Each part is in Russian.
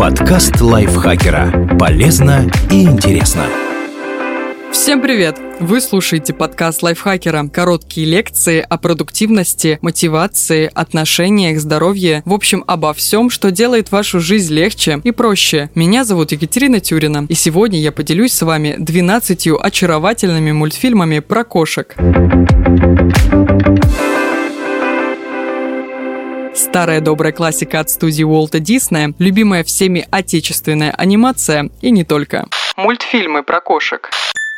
Подкаст лайфхакера. Полезно и интересно. Всем привет! Вы слушаете подкаст лайфхакера. Короткие лекции о продуктивности, мотивации, отношениях, здоровье. В общем, обо всем, что делает вашу жизнь легче и проще. Меня зовут Екатерина Тюрина. И сегодня я поделюсь с вами 12 очаровательными мультфильмами про кошек. Старая добрая классика от студии Уолта Диснея, любимая всеми отечественная анимация и не только. Мультфильмы про кошек.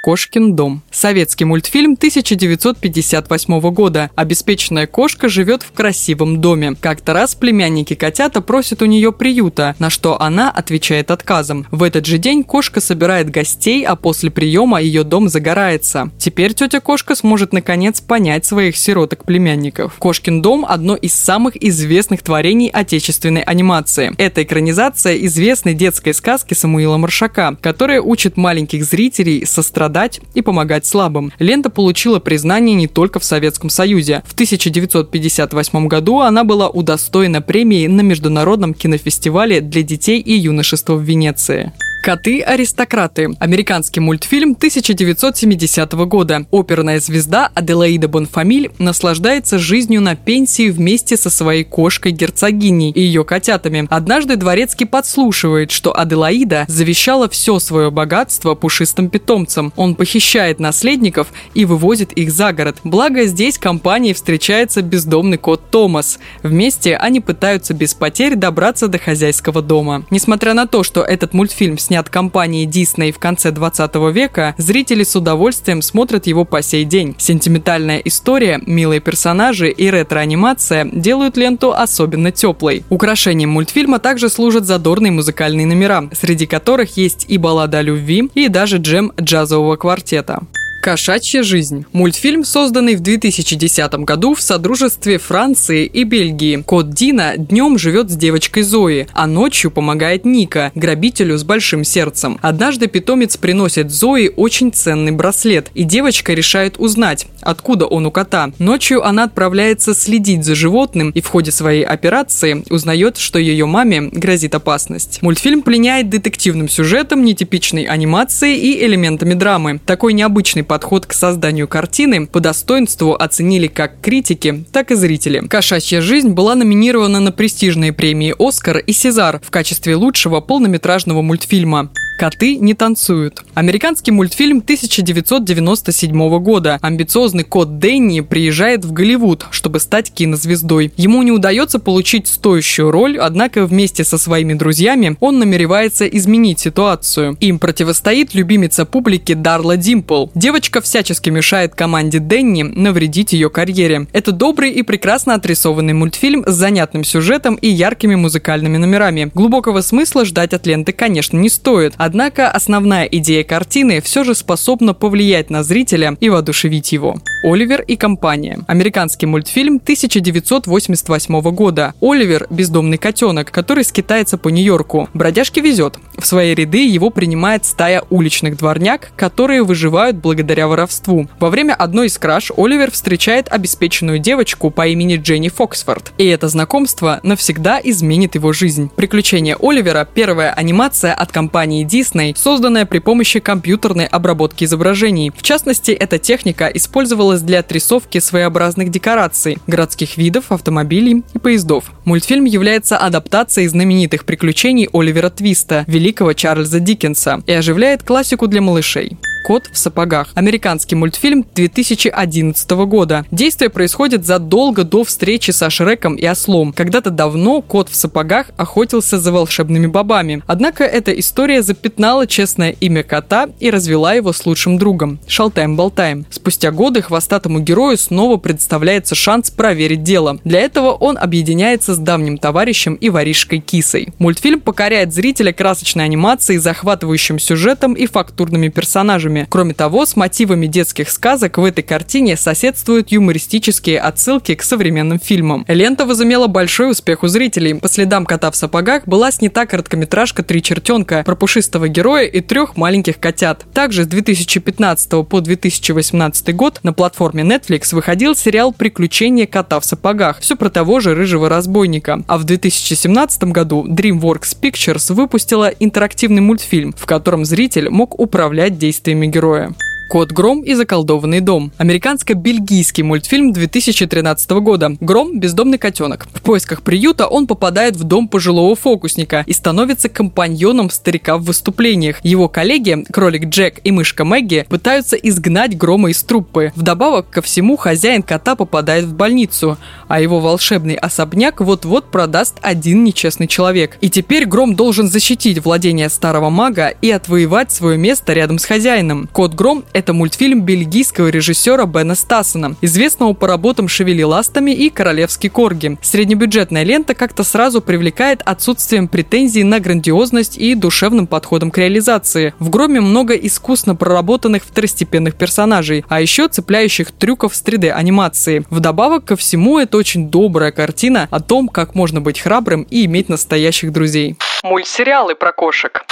«Кошкин дом». Советский мультфильм 1958 года. Обеспеченная кошка живет в красивом доме. Как-то раз племянники котята просят у нее приюта, на что она отвечает отказом. В этот же день кошка собирает гостей, а после приема ее дом загорается. Теперь тетя кошка сможет наконец понять своих сироток-племянников. «Кошкин дом» – одно из самых известных творений отечественной анимации. Это экранизация известной детской сказки Самуила Маршака, которая учит маленьких зрителей сострадать страдать и помогать слабым. Лента получила признание не только в Советском Союзе. В 1958 году она была удостоена премии на Международном кинофестивале для детей и юношества в Венеции. «Коты-аристократы» – американский мультфильм 1970 года. Оперная звезда Аделаида Бонфамиль наслаждается жизнью на пенсии вместе со своей кошкой-герцогиней и ее котятами. Однажды дворецкий подслушивает, что Аделаида завещала все свое богатство пушистым питомцам. Он похищает наследников и вывозит их за город. Благо, здесь компанией встречается бездомный кот Томас. Вместе они пытаются без потерь добраться до хозяйского дома. Несмотря на то, что этот мультфильм снят снят компанией Disney в конце 20 века, зрители с удовольствием смотрят его по сей день. Сентиментальная история, милые персонажи и ретро-анимация делают ленту особенно теплой. Украшением мультфильма также служат задорные музыкальные номера, среди которых есть и баллада о любви, и даже джем джазового квартета. «Кошачья жизнь». Мультфильм, созданный в 2010 году в содружестве Франции и Бельгии. Кот Дина днем живет с девочкой Зои, а ночью помогает Ника, грабителю с большим сердцем. Однажды питомец приносит Зои очень ценный браслет, и девочка решает узнать, откуда он у кота. Ночью она отправляется следить за животным и в ходе своей операции узнает, что ее маме грозит опасность. Мультфильм пленяет детективным сюжетом, нетипичной анимацией и элементами драмы. Такой необычный подход к созданию картины по достоинству оценили как критики, так и зрители. «Кошачья жизнь» была номинирована на престижные премии «Оскар» и «Сезар» в качестве лучшего полнометражного мультфильма. «Коты не танцуют». Американский мультфильм 1997 года. Амбициозный кот Дэнни приезжает в Голливуд, чтобы стать кинозвездой. Ему не удается получить стоящую роль, однако вместе со своими друзьями он намеревается изменить ситуацию. Им противостоит любимица публики Дарла Димпл. Девочка всячески мешает команде Дэнни навредить ее карьере. Это добрый и прекрасно отрисованный мультфильм с занятным сюжетом и яркими музыкальными номерами. Глубокого смысла ждать от ленты, конечно, не стоит. Однако основная идея картины все же способна повлиять на зрителя и воодушевить его. Оливер и компания. Американский мультфильм 1988 года. Оливер – бездомный котенок, который скитается по Нью-Йорку. Бродяжке везет. В свои ряды его принимает стая уличных дворняк, которые выживают благодаря воровству. Во время одной из краж Оливер встречает обеспеченную девочку по имени Дженни Фоксфорд. И это знакомство навсегда изменит его жизнь. Приключения Оливера – первая анимация от компании Disney, созданная при помощи компьютерной обработки изображений. В частности, эта техника использовалась для отрисовки своеобразных декораций, городских видов, автомобилей и поездов. Мультфильм является адаптацией знаменитых приключений Оливера Твиста, великого Чарльза Диккенса, и оживляет классику для малышей. «Кот в сапогах». Американский мультфильм 2011 года. Действие происходит задолго до встречи со Шреком и Ослом. Когда-то давно кот в сапогах охотился за волшебными бобами. Однако эта история запятнала честное имя кота и развела его с лучшим другом – Шалтаем-болтаем. Спустя годы хвостатому герою снова представляется шанс проверить дело. Для этого он объединяется с давним товарищем и воришкой Кисой. Мультфильм покоряет зрителя красочной анимацией, захватывающим сюжетом и фактурными персонажами персонажами. Кроме того, с мотивами детских сказок в этой картине соседствуют юмористические отсылки к современным фильмам. Лента возымела большой успех у зрителей. По следам кота в сапогах была снята короткометражка «Три чертенка» про пушистого героя и трех маленьких котят. Также с 2015 по 2018 год на платформе Netflix выходил сериал «Приключения кота в сапогах». Все про того же рыжего разбойника. А в 2017 году DreamWorks Pictures выпустила интерактивный мультфильм, в котором зритель мог управлять действиями героя. «Кот Гром и заколдованный дом». Американско-бельгийский мультфильм 2013 года. Гром – бездомный котенок. В поисках приюта он попадает в дом пожилого фокусника и становится компаньоном старика в выступлениях. Его коллеги, кролик Джек и мышка Мэгги, пытаются изгнать Грома из труппы. Вдобавок ко всему, хозяин кота попадает в больницу, а его волшебный особняк вот-вот продаст один нечестный человек. И теперь Гром должен защитить владение старого мага и отвоевать свое место рядом с хозяином. Кот Гром – мультфильм бельгийского режиссера Бена Стассена, известного по работам «Шевели ластами» и «Королевский корги». Среднебюджетная лента как-то сразу привлекает отсутствием претензий на грандиозность и душевным подходом к реализации. В «Громе» много искусно проработанных второстепенных персонажей, а еще цепляющих трюков с 3D-анимации. Вдобавок ко всему, это очень добрая картина о том, как можно быть храбрым и иметь настоящих друзей. Мультсериалы про кошек.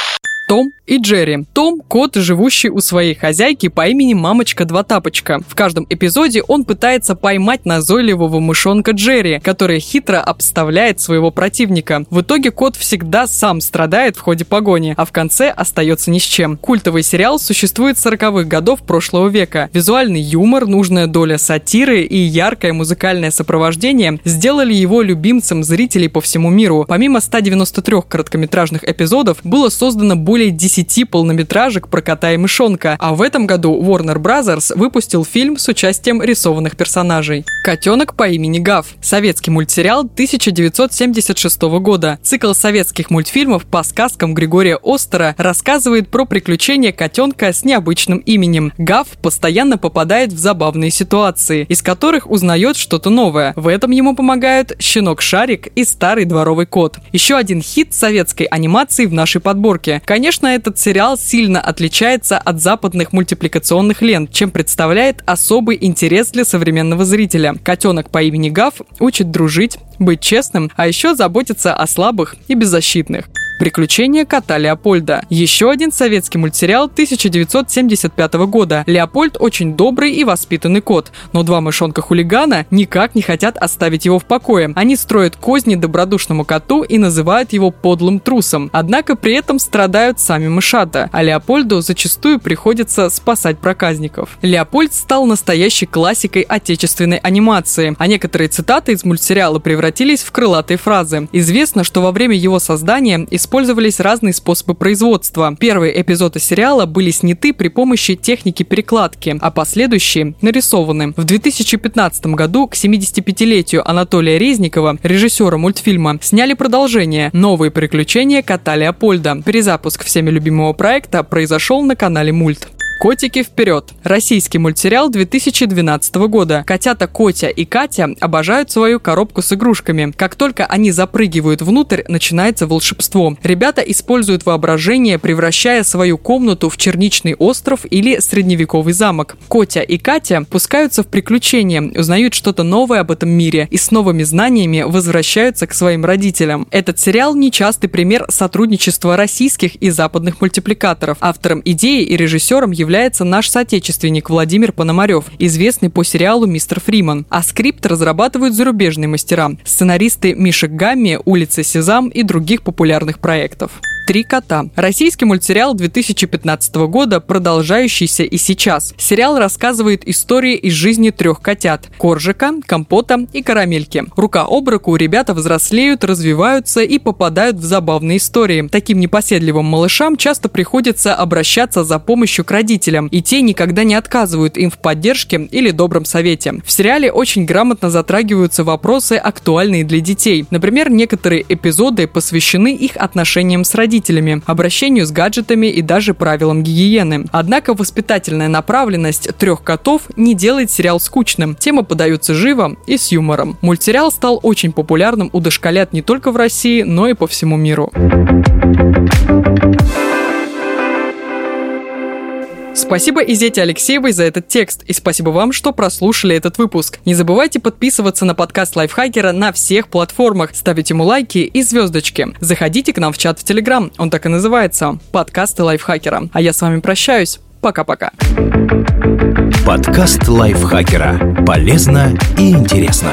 Том и Джерри. Том – кот, живущий у своей хозяйки по имени Мамочка Два Тапочка. В каждом эпизоде он пытается поймать назойливого мышонка Джерри, который хитро обставляет своего противника. В итоге кот всегда сам страдает в ходе погони, а в конце остается ни с чем. Культовый сериал существует с 40-х годов прошлого века. Визуальный юмор, нужная доля сатиры и яркое музыкальное сопровождение сделали его любимцем зрителей по всему миру. Помимо 193 короткометражных эпизодов, было создано более более 10 полнометражек про кота и мышонка, а в этом году Warner Bros. выпустил фильм с участием рисованных персонажей. «Котенок по имени Гав» – советский мультсериал 1976 года. Цикл советских мультфильмов по сказкам Григория Остера рассказывает про приключения котенка с необычным именем. Гав постоянно попадает в забавные ситуации, из которых узнает что-то новое. В этом ему помогают щенок Шарик и старый дворовый кот. Еще один хит советской анимации в нашей подборке. Конечно, Конечно, этот сериал сильно отличается от западных мультипликационных лент, чем представляет особый интерес для современного зрителя. Котенок по имени Гав учит дружить, быть честным, а еще заботиться о слабых и беззащитных. Приключения кота Леопольда. Еще один советский мультсериал 1975 года. Леопольд очень добрый и воспитанный кот, но два мышонка-хулигана никак не хотят оставить его в покое. Они строят козни добродушному коту и называют его подлым трусом. Однако при этом страдают сами мышата, а Леопольду зачастую приходится спасать проказников. Леопольд стал настоящей классикой отечественной анимации, а некоторые цитаты из мультсериала превратились в крылатые фразы. Известно, что во время его создания из использовались разные способы производства. Первые эпизоды сериала были сняты при помощи техники перекладки, а последующие нарисованы. В 2015 году к 75-летию Анатолия Резникова, режиссера мультфильма, сняли продолжение «Новые приключения кота Леопольда». Перезапуск всеми любимого проекта произошел на канале Мульт. «Котики вперед!» Российский мультсериал 2012 года. Котята Котя и Катя обожают свою коробку с игрушками. Как только они запрыгивают внутрь, начинается волшебство. Ребята используют воображение, превращая свою комнату в черничный остров или средневековый замок. Котя и Катя пускаются в приключения, узнают что-то новое об этом мире и с новыми знаниями возвращаются к своим родителям. Этот сериал – нечастый пример сотрудничества российских и западных мультипликаторов. Автором идеи и режиссером является является наш соотечественник Владимир Пономарев, известный по сериалу «Мистер Фриман». А скрипт разрабатывают зарубежные мастера – сценаристы Миша Гамми, «Улица Сезам» и других популярных проектов. «Три кота». Российский мультсериал 2015 года, продолжающийся и сейчас. Сериал рассказывает истории из жизни трех котят – Коржика, Компота и Карамельки. Рука об руку ребята взрослеют, развиваются и попадают в забавные истории. Таким непоседливым малышам часто приходится обращаться за помощью к родителям, и те никогда не отказывают им в поддержке или добром совете. В сериале очень грамотно затрагиваются вопросы, актуальные для детей. Например, некоторые эпизоды посвящены их отношениям с родителями родителями, обращению с гаджетами и даже правилам гигиены. Однако воспитательная направленность трех котов не делает сериал скучным. Темы подаются живо и с юмором. Мультсериал стал очень популярным у дошколят не только в России, но и по всему миру. Спасибо Изете Алексеевой за этот текст, и спасибо вам, что прослушали этот выпуск. Не забывайте подписываться на подкаст Лайфхакера на всех платформах, ставить ему лайки и звездочки. Заходите к нам в чат в Телеграм, он так и называется – подкасты Лайфхакера. А я с вами прощаюсь. Пока-пока. Подкаст Лайфхакера. Полезно и интересно.